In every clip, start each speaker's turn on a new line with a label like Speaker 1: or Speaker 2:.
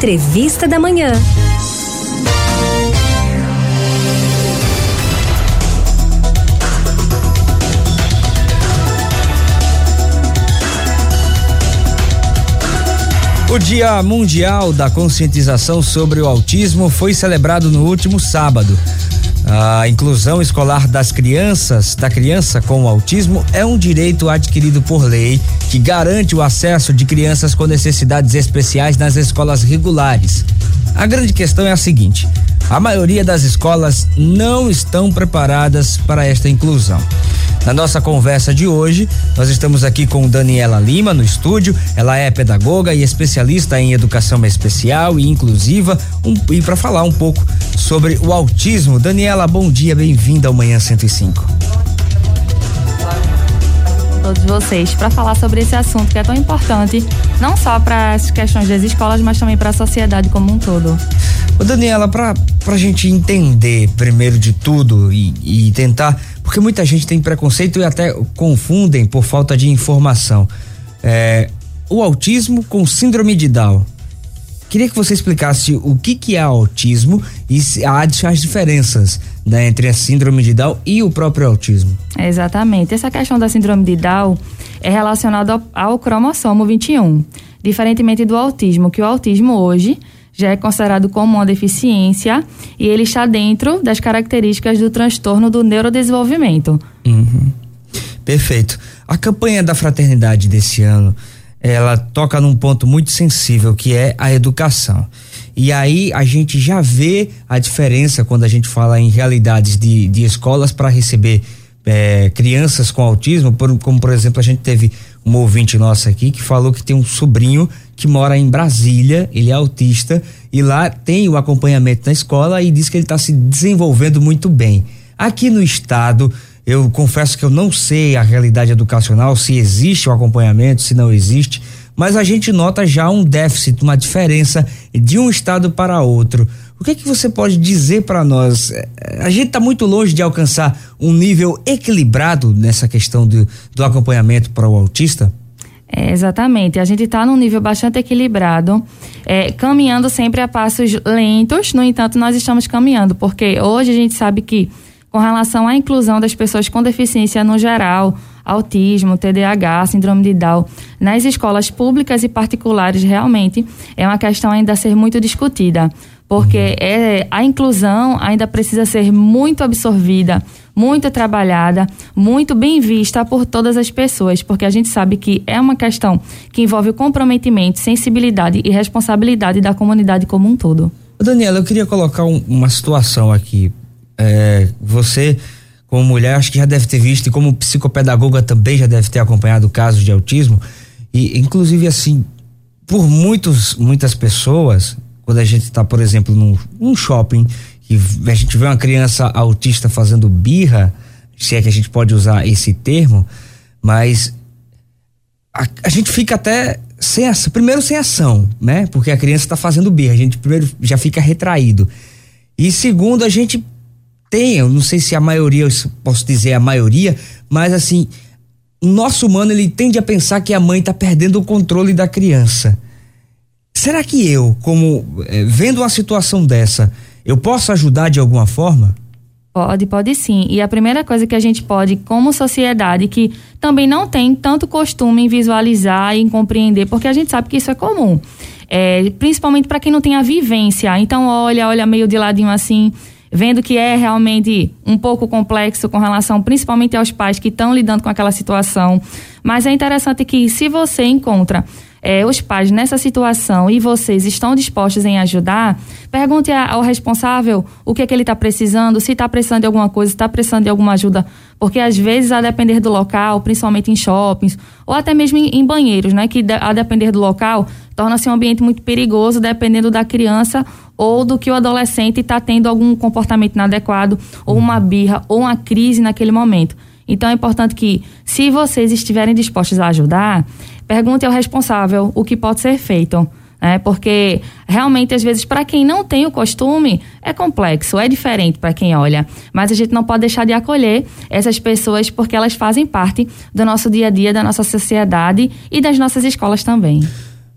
Speaker 1: Entrevista da Manhã.
Speaker 2: O Dia Mundial da Conscientização sobre o Autismo foi celebrado no último sábado. A inclusão escolar das crianças, da criança com autismo, é um direito adquirido por lei que garante o acesso de crianças com necessidades especiais nas escolas regulares. A grande questão é a seguinte: a maioria das escolas não estão preparadas para esta inclusão. Na nossa conversa de hoje, nós estamos aqui com Daniela Lima no estúdio. Ela é pedagoga e especialista em educação especial e inclusiva um, e para falar um pouco sobre o autismo. Daniela, bom dia, bem-vinda ao Manhã 105
Speaker 3: todos vocês para falar sobre esse assunto que é tão importante, não só para as questões das escolas, mas também para a sociedade como um todo.
Speaker 2: Ô Daniela, para a gente entender primeiro de tudo e, e tentar porque muita gente tem preconceito e até confundem por falta de informação. É, o autismo com síndrome de Down. Queria que você explicasse o que, que é autismo e as diferenças né, entre a síndrome de Down e o próprio autismo.
Speaker 3: Exatamente. Essa questão da síndrome de Down é relacionada ao, ao cromossomo 21, diferentemente do autismo, que o autismo hoje já é considerado como uma deficiência e ele está dentro das características do transtorno do neurodesenvolvimento.
Speaker 2: Uhum. Perfeito. A campanha da fraternidade desse ano, ela toca num ponto muito sensível que é a educação. E aí a gente já vê a diferença quando a gente fala em realidades de, de escolas para receber é, crianças com autismo, por, como por exemplo a gente teve um ouvinte nosso aqui que falou que tem um sobrinho que mora em Brasília, ele é autista e lá tem o acompanhamento na escola e diz que ele está se desenvolvendo muito bem. Aqui no estado, eu confesso que eu não sei a realidade educacional, se existe o acompanhamento, se não existe, mas a gente nota já um déficit, uma diferença de um estado para outro. O que é que você pode dizer para nós? A gente está muito longe de alcançar um nível equilibrado nessa questão do, do acompanhamento para o autista?
Speaker 3: É, exatamente. A gente está num nível bastante equilibrado, é, caminhando sempre a passos lentos, no entanto, nós estamos caminhando, porque hoje a gente sabe que, com relação à inclusão das pessoas com deficiência no geral, autismo, TDAH, síndrome de Down, nas escolas públicas e particulares, realmente é uma questão ainda a ser muito discutida porque uhum. é, a inclusão ainda precisa ser muito absorvida, muito trabalhada, muito bem vista por todas as pessoas, porque a gente sabe que é uma questão que envolve o comprometimento, sensibilidade e responsabilidade da comunidade como um todo.
Speaker 2: Daniela, eu queria colocar um, uma situação aqui. É, você, como mulher, acho que já deve ter visto, e como psicopedagoga também já deve ter acompanhado casos de autismo, e inclusive assim, por muitos, muitas pessoas, quando a gente está, por exemplo, num, shopping e a gente vê uma criança autista fazendo birra, se é que a gente pode usar esse termo, mas a, a gente fica até sem ação, primeiro sem ação, né? Porque a criança está fazendo birra, a gente primeiro já fica retraído. E segundo, a gente tem, eu não sei se a maioria, eu posso dizer a maioria, mas assim, o nosso humano ele tende a pensar que a mãe está perdendo o controle da criança. Será que eu, como é, vendo uma situação dessa, eu posso ajudar de alguma forma?
Speaker 3: Pode, pode sim. E a primeira coisa que a gente pode, como sociedade, que também não tem tanto costume em visualizar e em compreender, porque a gente sabe que isso é comum. É, principalmente para quem não tem a vivência. Então, olha, olha meio de ladinho assim, vendo que é realmente um pouco complexo com relação principalmente aos pais que estão lidando com aquela situação. Mas é interessante que, se você encontra é, os pais nessa situação e vocês estão dispostos em ajudar, pergunte ao responsável o que é que ele está precisando, se está precisando de alguma coisa, se está precisando de alguma ajuda, porque às vezes a depender do local, principalmente em shoppings ou até mesmo em, em banheiros, né, que a depender do local torna-se um ambiente muito perigoso dependendo da criança ou do que o adolescente está tendo algum comportamento inadequado ou uma birra ou uma crise naquele momento. Então é importante que, se vocês estiverem dispostos a ajudar, pergunte ao responsável o que pode ser feito. É, porque realmente, às vezes, para quem não tem o costume, é complexo, é diferente para quem olha. Mas a gente não pode deixar de acolher essas pessoas porque elas fazem parte do nosso dia a dia, da nossa sociedade e das nossas escolas também.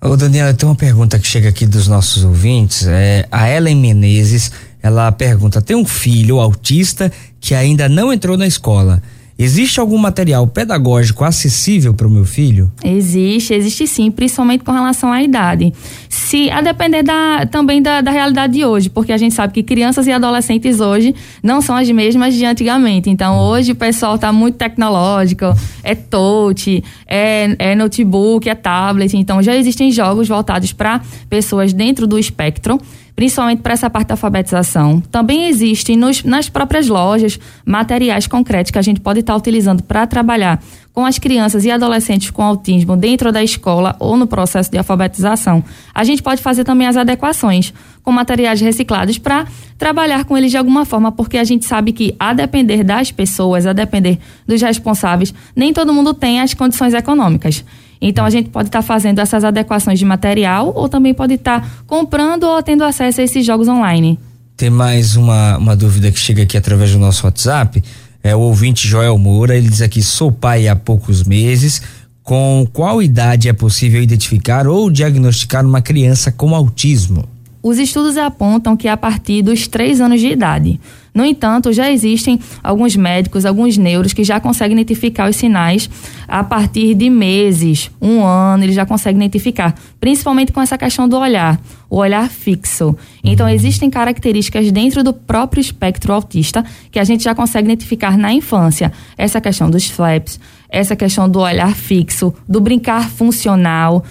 Speaker 2: Ô Daniela, tem uma pergunta que chega aqui dos nossos ouvintes. É, a Ellen Menezes, ela pergunta: tem um filho autista que ainda não entrou na escola. Existe algum material pedagógico acessível para o meu filho?
Speaker 3: Existe, existe sim, principalmente com relação à idade. Se a depender da, também da, da realidade de hoje, porque a gente sabe que crianças e adolescentes hoje não são as mesmas de antigamente. Então hoje o pessoal está muito tecnológico, é touch, é, é notebook, é tablet. Então já existem jogos voltados para pessoas dentro do espectro principalmente para essa parte da alfabetização. Também existem nas próprias lojas materiais concretos que a gente pode estar tá utilizando para trabalhar com as crianças e adolescentes com autismo dentro da escola ou no processo de alfabetização. A gente pode fazer também as adequações com materiais reciclados para trabalhar com eles de alguma forma, porque a gente sabe que, a depender das pessoas, a depender dos responsáveis, nem todo mundo tem as condições econômicas. Então a gente pode estar tá fazendo essas adequações de material ou também pode estar tá comprando ou tendo acesso a esses jogos online.
Speaker 2: Tem mais uma, uma dúvida que chega aqui através do nosso WhatsApp. É o ouvinte Joel Moura, ele diz aqui: sou pai há poucos meses. Com qual idade é possível identificar ou diagnosticar uma criança com autismo?
Speaker 3: Os estudos apontam que a partir dos três anos de idade. No entanto, já existem alguns médicos, alguns neuros que já conseguem identificar os sinais a partir de meses, um ano, eles já conseguem identificar, principalmente com essa questão do olhar, o olhar fixo. Então, existem características dentro do próprio espectro autista que a gente já consegue identificar na infância. Essa questão dos flaps, essa questão do olhar fixo, do brincar funcional,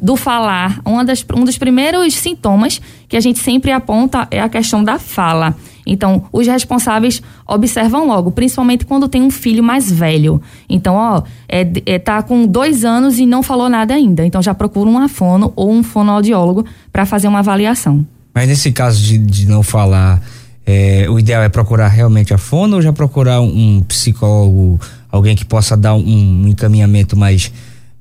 Speaker 3: do falar. Uma das, um dos primeiros sintomas que a gente sempre aponta é a questão da fala. Então, os responsáveis observam logo, principalmente quando tem um filho mais velho. Então, ó, é, é, tá com dois anos e não falou nada ainda. Então, já procura um afono ou um fonoaudiólogo para fazer uma avaliação.
Speaker 2: Mas nesse caso de, de não falar, é, o ideal é procurar realmente a fono ou já procurar um, um psicólogo, alguém que possa dar um, um encaminhamento mais.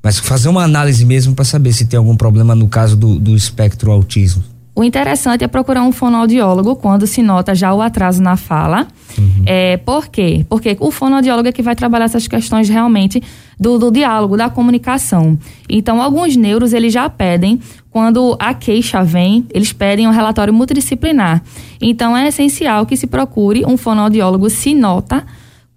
Speaker 2: Mas fazer uma análise mesmo para saber se tem algum problema no caso do, do espectro autismo.
Speaker 3: O interessante é procurar um fonoaudiólogo quando se nota já o atraso na fala. Uhum. É, por quê? Porque o fonoaudiólogo é que vai trabalhar essas questões realmente do, do diálogo, da comunicação. Então, alguns neuros eles já pedem, quando a queixa vem, eles pedem um relatório multidisciplinar. Então, é essencial que se procure um fonoaudiólogo se nota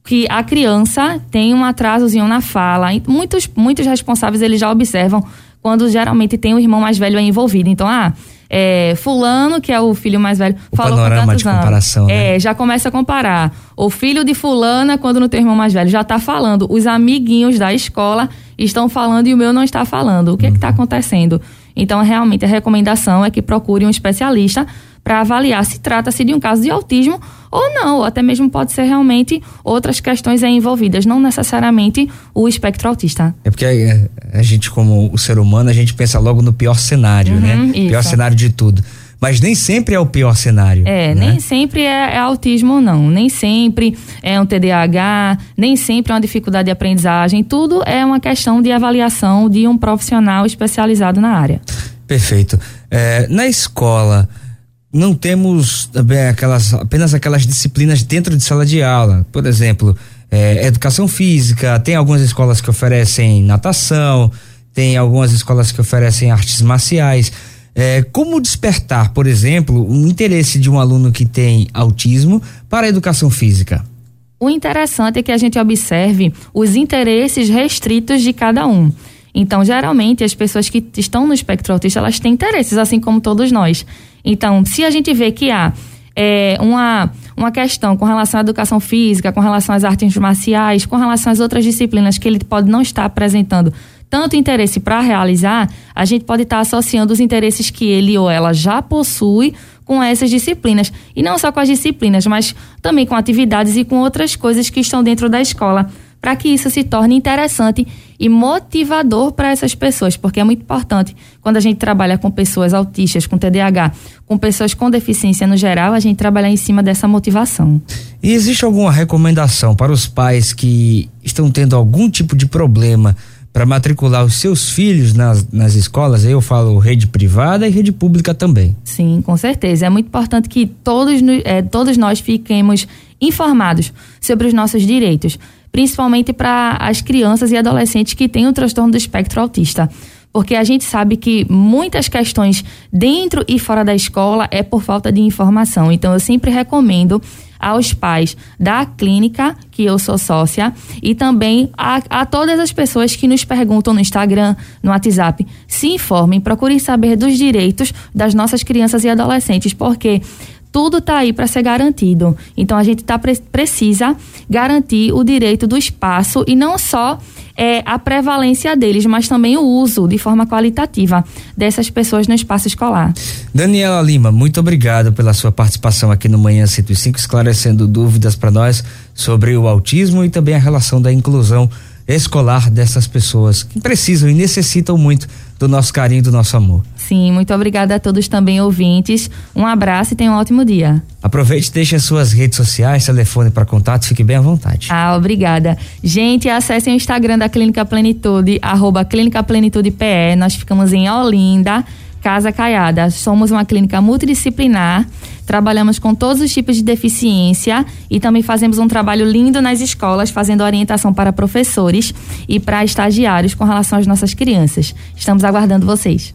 Speaker 3: que a criança tem um atrasozinho na fala. Muitos, muitos responsáveis eles já observam quando geralmente tem o irmão mais velho envolvido. Então, ah, é, fulano, que é o filho mais velho,
Speaker 2: o falou panorama de anos. comparação,
Speaker 3: né? É, já começa a comparar. O filho de fulana, quando não tem irmão mais velho, já está falando. Os amiguinhos da escola estão falando e o meu não está falando. O que é está acontecendo? Então, realmente, a recomendação é que procure um especialista para avaliar se trata-se de um caso de autismo ou não, ou até mesmo pode ser realmente outras questões envolvidas, não necessariamente o espectro autista.
Speaker 2: É porque a, é, a gente, como o ser humano, a gente pensa logo no pior cenário, né? uhum, né? Isso. Pior cenário de tudo. Mas nem sempre é o pior cenário.
Speaker 3: É, né? nem sempre é, é autismo, não. Nem sempre é um TDAH, nem sempre é uma dificuldade de aprendizagem. Tudo é uma questão de avaliação de um profissional especializado na área.
Speaker 2: Perfeito. É, na escola, não temos também aquelas, apenas aquelas disciplinas dentro de sala de aula. Por exemplo, é, educação física, tem algumas escolas que oferecem natação, tem algumas escolas que oferecem artes marciais. É, como despertar, por exemplo, o interesse de um aluno que tem autismo para a educação física?
Speaker 3: O interessante é que a gente observe os interesses restritos de cada um. Então, geralmente, as pessoas que estão no espectro autista, elas têm interesses, assim como todos nós. Então, se a gente vê que há é, uma, uma questão com relação à educação física, com relação às artes marciais, com relação às outras disciplinas que ele pode não estar apresentando tanto interesse para realizar, a gente pode estar associando os interesses que ele ou ela já possui com essas disciplinas. E não só com as disciplinas, mas também com atividades e com outras coisas que estão dentro da escola para que isso se torne interessante e motivador para essas pessoas, porque é muito importante quando a gente trabalha com pessoas autistas, com TDAH, com pessoas com deficiência no geral, a gente trabalhar em cima dessa motivação.
Speaker 2: E existe alguma recomendação para os pais que estão tendo algum tipo de problema para matricular os seus filhos nas, nas escolas? Eu falo rede privada e rede pública também.
Speaker 3: Sim, com certeza. É muito importante que todos, é, todos nós fiquemos informados sobre os nossos direitos principalmente para as crianças e adolescentes que têm o transtorno do espectro autista. porque a gente sabe que muitas questões dentro e fora da escola é por falta de informação. Então, eu sempre recomendo aos pais da clínica, que eu sou sócia, e também a, a, todas as pessoas que nos perguntam no Instagram, no WhatsApp, se informem, procurem saber dos direitos das nossas crianças e adolescentes, porque tudo está aí para ser garantido. Então a gente tá, precisa garantir o direito do espaço e não só é, a prevalência deles, mas também o uso de forma qualitativa dessas pessoas no espaço escolar.
Speaker 2: Daniela Lima, muito obrigado pela sua participação aqui no Manhã 105, esclarecendo dúvidas para nós sobre o autismo e também a relação da inclusão escolar dessas pessoas que precisam e necessitam muito do nosso carinho, do nosso amor.
Speaker 3: Sim, muito obrigada a todos também ouvintes. Um abraço e tenha um ótimo dia.
Speaker 2: Aproveite, deixe as suas redes sociais, telefone para contato, fique bem à vontade.
Speaker 3: Ah, obrigada. Gente, acessem o Instagram da Clínica Plenitude, arroba Clínica Plenitude PE. Nós ficamos em Olinda, Casa Caiada. Somos uma clínica multidisciplinar, trabalhamos com todos os tipos de deficiência e também fazemos um trabalho lindo nas escolas, fazendo orientação para professores e para estagiários com relação às nossas crianças. Estamos aguardando vocês.